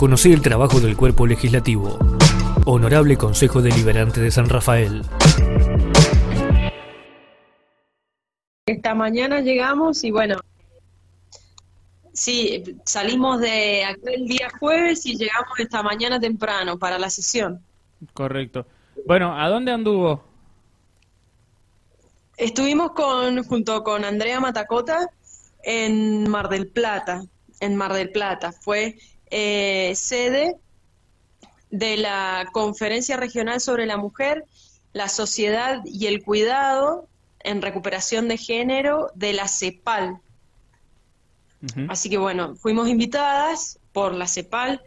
Conocí el trabajo del cuerpo legislativo. Honorable Consejo Deliberante de San Rafael. Esta mañana llegamos y bueno, sí, salimos de aquel día jueves y llegamos esta mañana temprano para la sesión. Correcto. Bueno, ¿a dónde anduvo? Estuvimos con, junto con Andrea Matacota en Mar del Plata, en Mar del Plata. Fue eh, sede de la Conferencia Regional sobre la Mujer, la Sociedad y el Cuidado en Recuperación de Género de la CEPAL. Así que bueno, fuimos invitadas por la CEPAL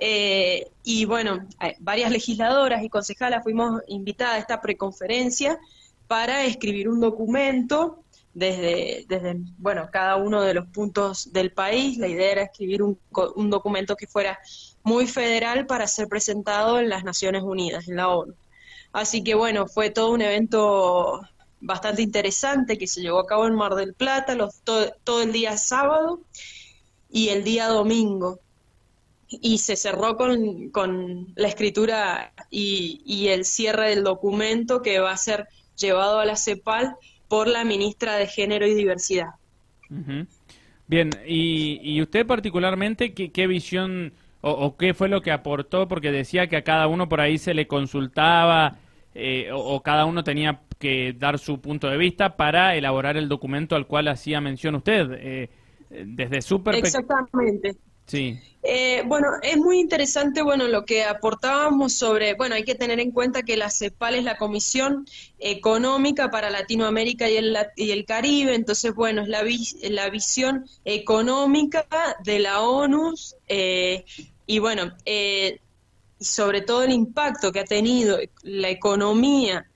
eh, y bueno, varias legisladoras y concejalas fuimos invitadas a esta preconferencia para escribir un documento desde, bueno, cada uno de los puntos del país. La idea era escribir un, un documento que fuera muy federal para ser presentado en las Naciones Unidas, en la ONU. Así que bueno, fue todo un evento bastante interesante que se llevó a cabo en Mar del Plata los, todo, el día sábado y el día domingo. Y se cerró con, con la escritura y el cierre del documento que va a ser llevado a la CEPAL por la ministra de Género y Diversidad. Bien, y, usted particularmente, ¿qué, visión o, qué fue lo que aportó? Porque decía que a cada uno por ahí se le consultaba eh, o, cada uno tenía que dar su punto de vista para elaborar el documento al cual hacía mención usted. Eh, desde su perspectiva. Exactamente. Sí. Eh, bueno, es muy interesante, bueno, lo que aportábamos sobre, bueno, hay que tener en cuenta que la CEPAL es la Comisión Económica para Latinoamérica y el, y el Caribe, entonces, bueno, es la, la visión económica de la ONU eh, y, bueno, eh, sobre todo el impacto que ha tenido la economía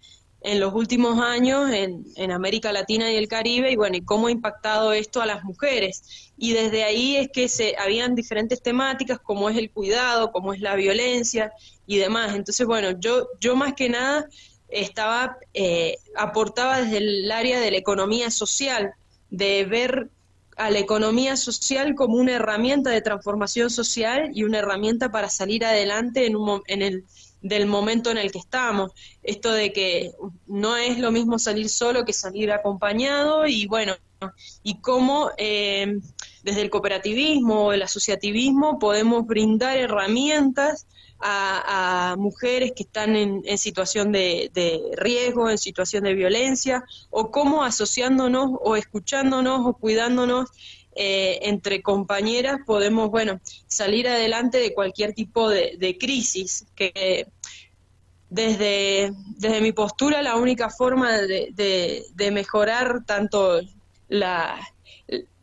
en los últimos años en, en, América Latina y el Caribe y bueno, y cómo ha impactado esto a las mujeres. Y desde ahí es que se habían diferentes temáticas como es el cuidado, como es la violencia y demás. Entonces, bueno, yo, yo más que nada estaba, eh, aportaba desde el área de la economía social, de ver a la economía social como una herramienta de transformación social y una herramienta para salir adelante en, un, en el del momento en el que estamos. Esto de que no es lo mismo salir solo que salir acompañado y bueno, y cómo eh, desde el cooperativismo o el asociativismo podemos brindar herramientas a, mujeres que están en, situación de, riesgo, en situación de violencia, o cómo asociándonos o escuchándonos o cuidándonos eh, entre compañeras podemos, bueno, salir adelante de cualquier tipo de, crisis, que desde, desde mi postura la única forma de, de, mejorar tanto la,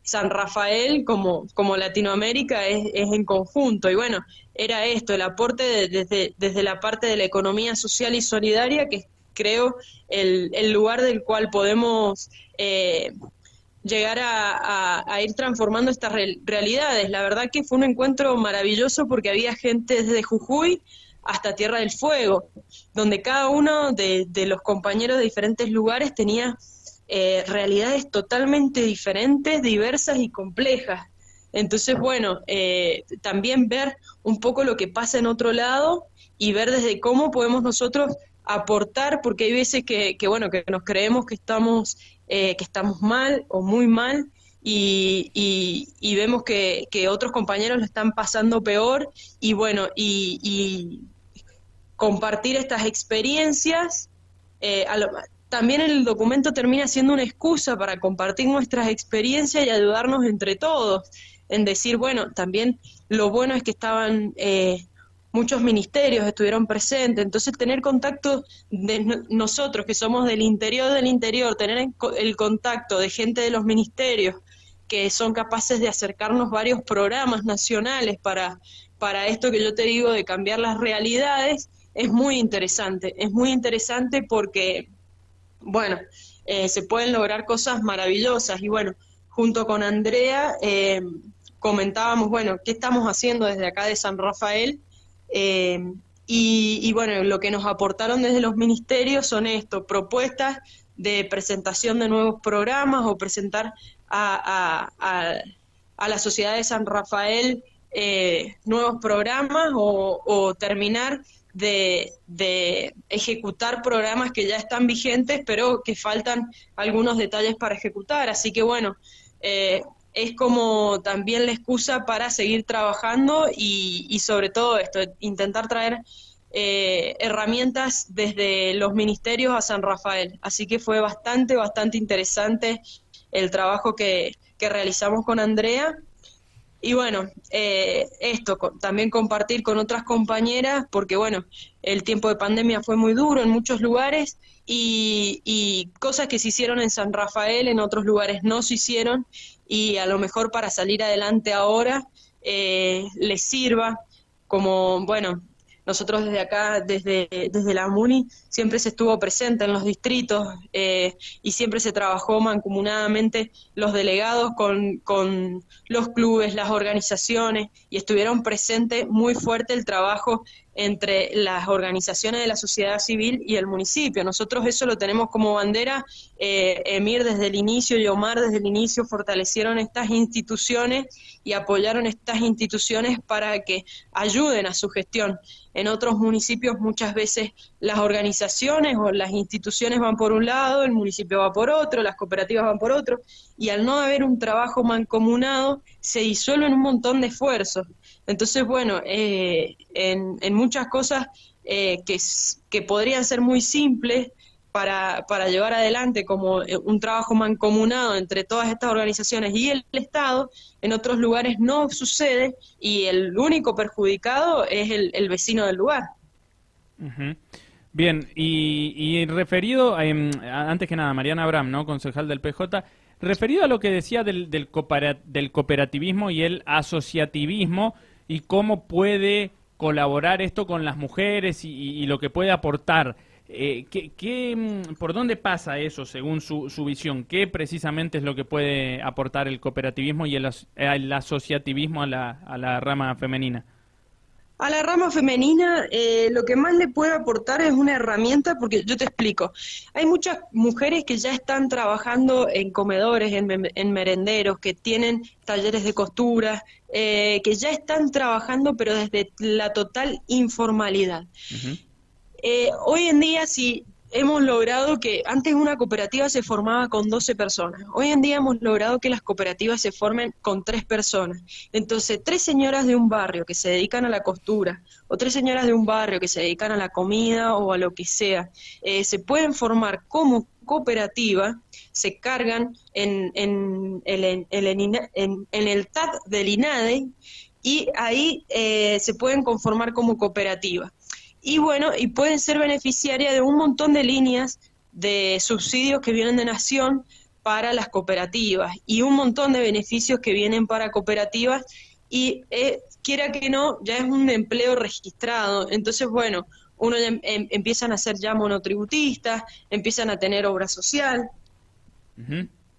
San Rafael como, como Latinoamérica es, es, en conjunto. Y bueno, era esto, el aporte desde, desde la parte de la economía social y solidaria, que creo el, el lugar del cual podemos eh, llegar a, ir transformando estas realidades. La verdad que fue un encuentro maravilloso porque había gente desde Jujuy hasta Tierra del Fuego, donde cada uno de, los compañeros de diferentes lugares tenía eh, realidades totalmente diferentes, diversas y complejas. Entonces, bueno, eh, también ver un poco lo que pasa en otro lado y ver desde cómo podemos nosotros aportar, porque hay veces que, que bueno, que nos creemos que estamos eh, que estamos mal o muy mal y, y, vemos que, que, otros compañeros lo están pasando peor y bueno, y, compartir estas experiencias. Eh, también el documento termina siendo una excusa para compartir nuestras experiencias y ayudarnos entre todos, en decir, bueno, también lo bueno es que estaban eh, muchos ministerios estuvieron presentes, entonces tener contacto de nosotros que somos del interior del interior, tener el contacto de gente de los ministerios que son capaces de acercarnos varios programas nacionales para, para esto que yo te digo de cambiar las realidades, es muy interesante, es muy interesante porque, bueno, eh, se pueden lograr cosas maravillosas. Y bueno, junto con Andrea eh, comentábamos, bueno, ¿qué estamos haciendo desde acá de San Rafael? Eh, y, bueno, lo que nos aportaron desde los ministerios son esto, propuestas de presentación de nuevos programas o presentar a, a la sociedad de San Rafael eh, nuevos programas o, terminar de, ejecutar programas que ya están vigentes, pero que faltan algunos detalles para ejecutar. Así que bueno, eh, es como también la excusa para seguir trabajando y, sobre todo esto, intentar traer eh, herramientas desde los ministerios a San Rafael. Así que fue bastante, bastante interesante el trabajo que, que realizamos con Andrea y bueno, eh, esto, también compartir con otras compañeras, porque bueno, el tiempo de pandemia fue muy duro en muchos lugares y, cosas que se hicieron en San Rafael, en otros lugares no se hicieron y a lo mejor para salir adelante ahora eh, les sirva como, bueno, nosotros desde acá, desde, desde la MUNI, siempre se estuvo presente en los distritos eh, y siempre se trabajó mancomunadamente los delegados con, con los clubes, las organizaciones y estuvieron presentes muy fuerte el trabajo entre las organizaciones de la sociedad civil y el municipio. Nosotros eso lo tenemos como bandera. Eh, Emir desde el inicio y Omar desde el inicio fortalecieron estas instituciones y apoyaron estas instituciones para que ayuden a su gestión. En otros municipios muchas veces las organizaciones o las instituciones van por un lado, el municipio va por otro, las cooperativas van por otro, y al no haber un trabajo mancomunado se disuelven un montón de esfuerzos. Entonces, bueno, eh, en, en, muchas cosas eh, que, que podrían ser muy simples, para, para, llevar adelante como eh, un trabajo mancomunado entre todas estas organizaciones y el Estado, en otros lugares no sucede y el único perjudicado es el, vecino del lugar. Bien, y, referido, em, antes que nada, Mariana Abraham, ¿no? concejal del PJ, referido a lo que decía del, del, cooperativismo y el asociativismo y cómo puede colaborar esto con las mujeres y, lo que puede aportar. Eh, ¿qué, mm, por dónde pasa eso según su, su, visión? ¿Qué precisamente es lo que puede aportar el cooperativismo y el, el asociativismo a la rama femenina? A la rama femenina eh, lo que más le puede aportar es una herramienta, porque yo te explico, hay muchas mujeres que ya están trabajando en comedores, en, merenderos, que tienen talleres de costura, eh, que ya están trabajando pero desde la total informalidad. Eh, hoy en día, si hemos logrado que antes una cooperativa se formaba con 12 personas. Hoy en día hemos logrado que las cooperativas se formen con tres personas. Entonces, tres señoras de un barrio que se dedican a la costura o tres señoras de un barrio que se dedican a la comida o a lo que sea, eh, se pueden formar como cooperativa, se cargan en, el TAT del INADE y ahí eh, se pueden conformar como cooperativa y bueno, y pueden ser beneficiarias de un montón de líneas de subsidios que vienen de Nación para las cooperativas y un montón de beneficios que vienen para cooperativas y eh, quiera que no, ya es un empleo registrado. Entonces, bueno, uno em, empiezan a ser ya monotributistas, empiezan a tener obra social.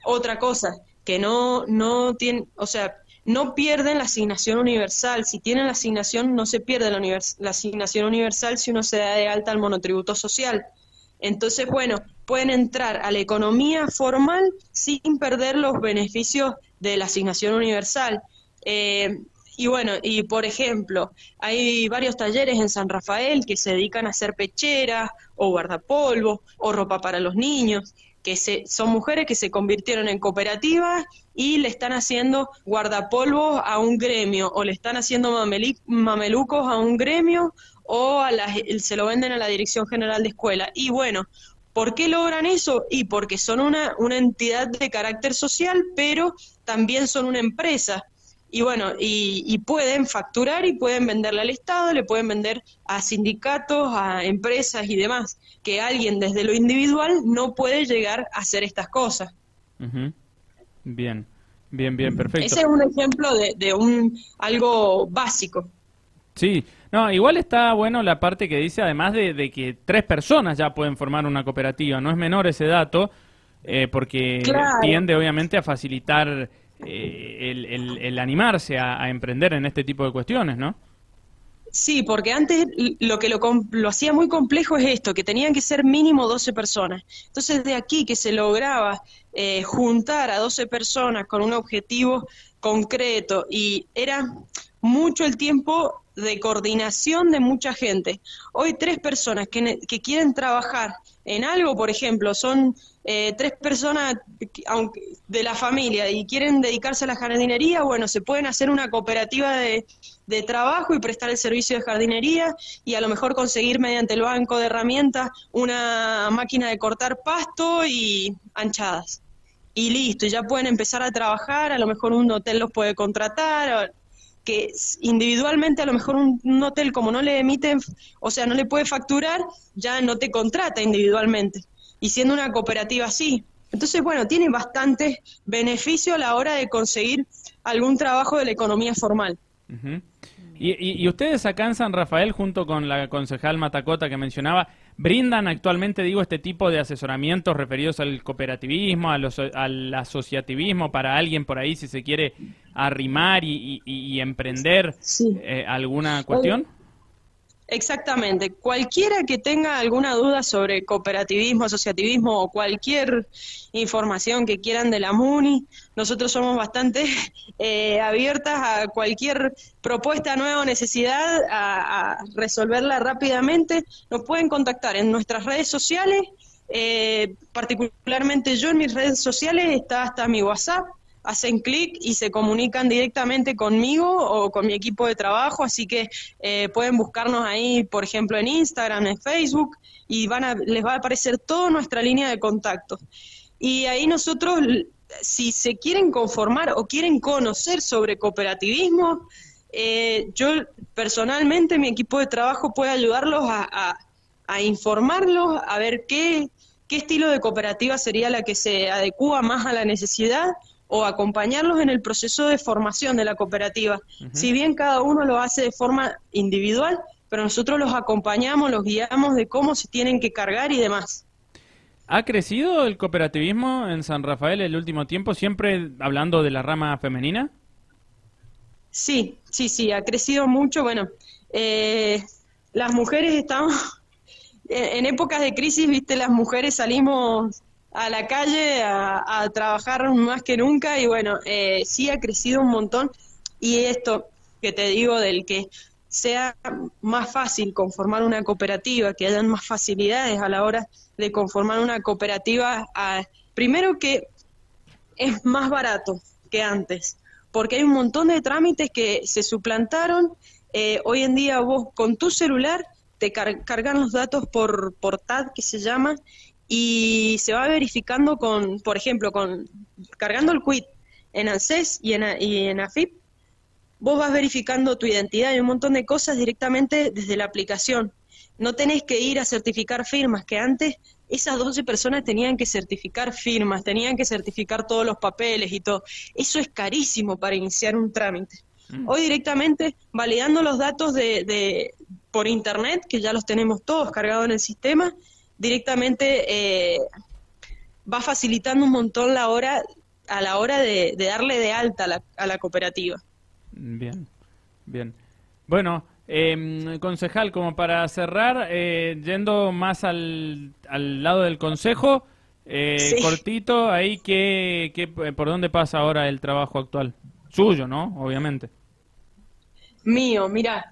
Otra cosa, que no, no tienen, o sea, no pierden la asignación universal. Si tienen la asignación, no se pierde la, la, asignación universal si uno se da de alta al monotributo social. Entonces, bueno, pueden entrar a la economía formal sin perder los beneficios de la asignación universal. Eh, y bueno, y por ejemplo, hay varios talleres en San Rafael que se dedican a hacer pecheras o guardapolvo o ropa para los niños que se, son mujeres que se convirtieron en cooperativas y le están haciendo guardapolvos a un gremio o le están haciendo mamelucos a un gremio o a se lo venden a la Dirección General de Escuela. Y bueno, ¿por qué logran eso? Y porque son una, una entidad de carácter social, pero también son una empresa y bueno, y, pueden facturar y pueden venderle al Estado, le pueden vender a sindicatos, a empresas y demás, que alguien desde lo individual no puede llegar a hacer estas cosas. Bien, bien, bien, perfecto. Ese es un ejemplo de, un algo básico. Sí, no, igual está bueno la parte que dice, además de, que tres personas ya pueden formar una cooperativa, no es menor ese dato, eh, porque tiende obviamente a facilitar eh, el, animarse a, emprender en este tipo de cuestiones, ¿no? Sí, porque antes lo que lo, lo, hacía muy complejo es esto, que tenían que ser mínimo 12 personas. Entonces, de aquí que se lograba eh, juntar a 12 personas con un objetivo concreto y era mucho el tiempo de coordinación de mucha gente. Hoy tres personas que quieren trabajar en algo, por ejemplo, son eh, tres personas aunque, de la familia y quieren dedicarse a la jardinería, bueno, se pueden hacer una cooperativa de, trabajo y prestar el servicio de jardinería y a lo mejor conseguir mediante el banco de herramientas una máquina de cortar pasto y anchadas. Y listo, ya pueden empezar a trabajar, a lo mejor un hotel los puede contratar, que individualmente a lo mejor un, hotel como no le emiten, o sea, no le puede facturar, ya no te contrata individualmente. Y siendo una cooperativa así. Entonces, bueno, tiene bastante beneficio a la hora de conseguir algún trabajo de la economía formal. y, y, ustedes acá en San Rafael, junto con la concejal Matacota que mencionaba, brindan actualmente, digo, este tipo de asesoramientos referidos al cooperativismo, al asociativismo, para alguien por ahí si se quiere arrimar y, emprender eh, alguna cuestión? Exactamente. Cualquiera que tenga alguna duda sobre cooperativismo, asociativismo o cualquier información que quieran de la MUNI, nosotros somos bastante eh, abiertas a cualquier propuesta nueva o necesidad, a, resolverla rápidamente. Nos pueden contactar en nuestras redes sociales, eh, particularmente yo en mis redes sociales está hasta mi WhatsApp, hacen clic y se comunican directamente conmigo o con mi equipo de trabajo, así que eh, pueden buscarnos ahí, por ejemplo, en Instagram, en Facebook, y van a, les va a aparecer toda nuestra línea de contacto. Y ahí nosotros, si se quieren conformar o quieren conocer sobre cooperativismo, eh, yo personalmente, mi equipo de trabajo puede ayudarlos a, a informarlos, a ver qué, qué estilo de cooperativa sería la que se adecua más a la necesidad o acompañarlos en el proceso de formación de la cooperativa. Si bien cada uno lo hace de forma individual, pero nosotros los acompañamos, los guiamos de cómo se tienen que cargar y demás. ¿Ha crecido el cooperativismo en San Rafael el último tiempo, siempre hablando de la rama femenina? Sí, sí, sí, ha crecido mucho. Bueno, eh, las mujeres estamos en épocas de crisis, viste, las mujeres salimos a la calle a, trabajar más que nunca y bueno, eh, sí ha crecido un montón y esto que te digo del que sea más fácil conformar una cooperativa, que hayan más facilidades a la hora de conformar una cooperativa, primero que es más barato que antes, porque hay un montón de trámites que se suplantaron. Eh, hoy en día vos con tu celular te cargan los datos por, por TAD, que se llama, y se va verificando con, por ejemplo, con cargando el quit en ANSES y en, y en AFIP, vos vas verificando tu identidad y un montón de cosas directamente desde la aplicación. No tenés que ir a certificar firmas, que antes esas 12 personas tenían que certificar firmas, tenían que certificar todos los papeles y todo. Eso es carísimo para iniciar un trámite. Mm. Hoy directamente validando los datos de, de, por internet, que ya los tenemos todos cargados en el sistema, directamente eh, va facilitando un montón la hora a la hora de, darle de alta a la, a la, cooperativa. Bien, bien. Bueno, eh, concejal, como para cerrar, eh, yendo más al, al, lado del consejo, eh, cortito, ahí, ¿qué, qué, ¿por dónde pasa ahora el trabajo actual? Suyo, ¿no? Obviamente. Mío, mira,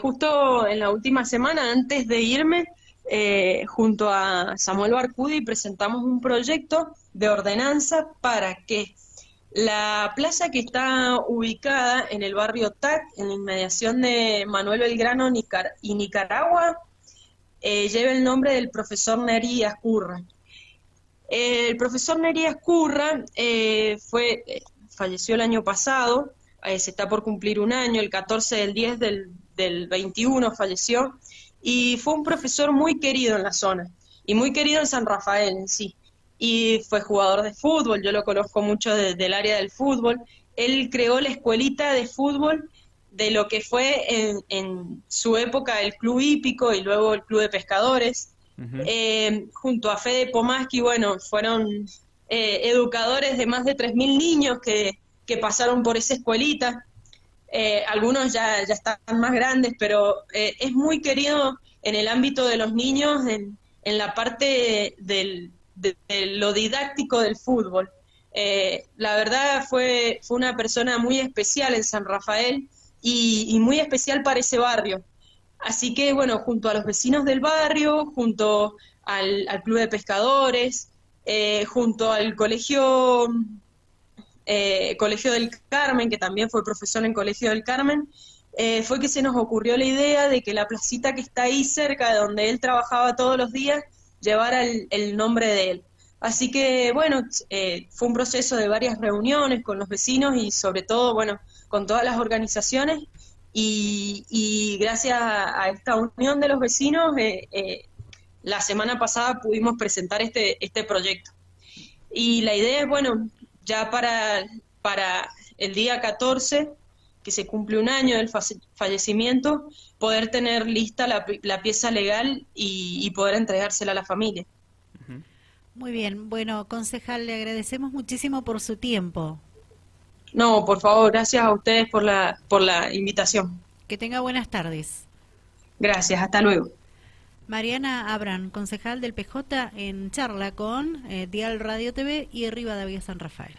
justo en la última semana, antes de irme, eh, junto a Samuel Barcudi presentamos un proyecto de ordenanza para que la plaza que está ubicada en el barrio TAC, en la inmediación de Manuel Belgrano y Nicaragua, eh, lleve el nombre del profesor Nerías Curra. el profesor Nerías Curra eh, fue, falleció el año pasado, se está por cumplir un año, el 14 del 10 del, del 21 falleció, y fue un profesor muy querido en la zona y muy querido en San Rafael en sí. Y fue jugador de fútbol, yo lo conozco mucho del área del fútbol. Él creó la escuelita de fútbol de lo que fue en, su época el club hípico y luego el club de pescadores. Eh, junto a Fede Pomaski, bueno, fueron eh, educadores de más de 3.000 niños que, que pasaron por esa escuelita. Eh, algunos ya, ya están más grandes, pero eh, es muy querido en el ámbito de los niños, en, en la parte del, de, lo didáctico del fútbol. eh, la verdad fue, fue una persona muy especial en San Rafael y, muy especial para ese barrio. Así que, bueno, junto a los vecinos del barrio, junto al, Club de Pescadores, eh, junto al colegio, eh, colegio del Carmen, que también fue profesor en Colegio del Carmen, eh, fue que se nos ocurrió la idea de que la placita que está ahí cerca de donde él trabajaba todos los días llevara el nombre de él. Así que, bueno, eh, fue un proceso de varias reuniones con los vecinos y sobre todo, bueno, con todas las organizaciones y, gracias a, esta unión de los vecinos, la semana pasada pudimos presentar este, este proyecto. Y la idea es, bueno, ya para, para el día 14, que se cumple un año del fallecimiento, poder tener lista la, pieza legal y poder entregársela a la familia. Muy bien, bueno, concejal, le agradecemos muchísimo por su tiempo. No, por favor, gracias a ustedes por la, por la invitación. Que tenga buenas tardes. Gracias, hasta luego. Mariana Abran, concejal del PJ, en charla con eh, Dial Radio TV y Rivadavia San Rafael.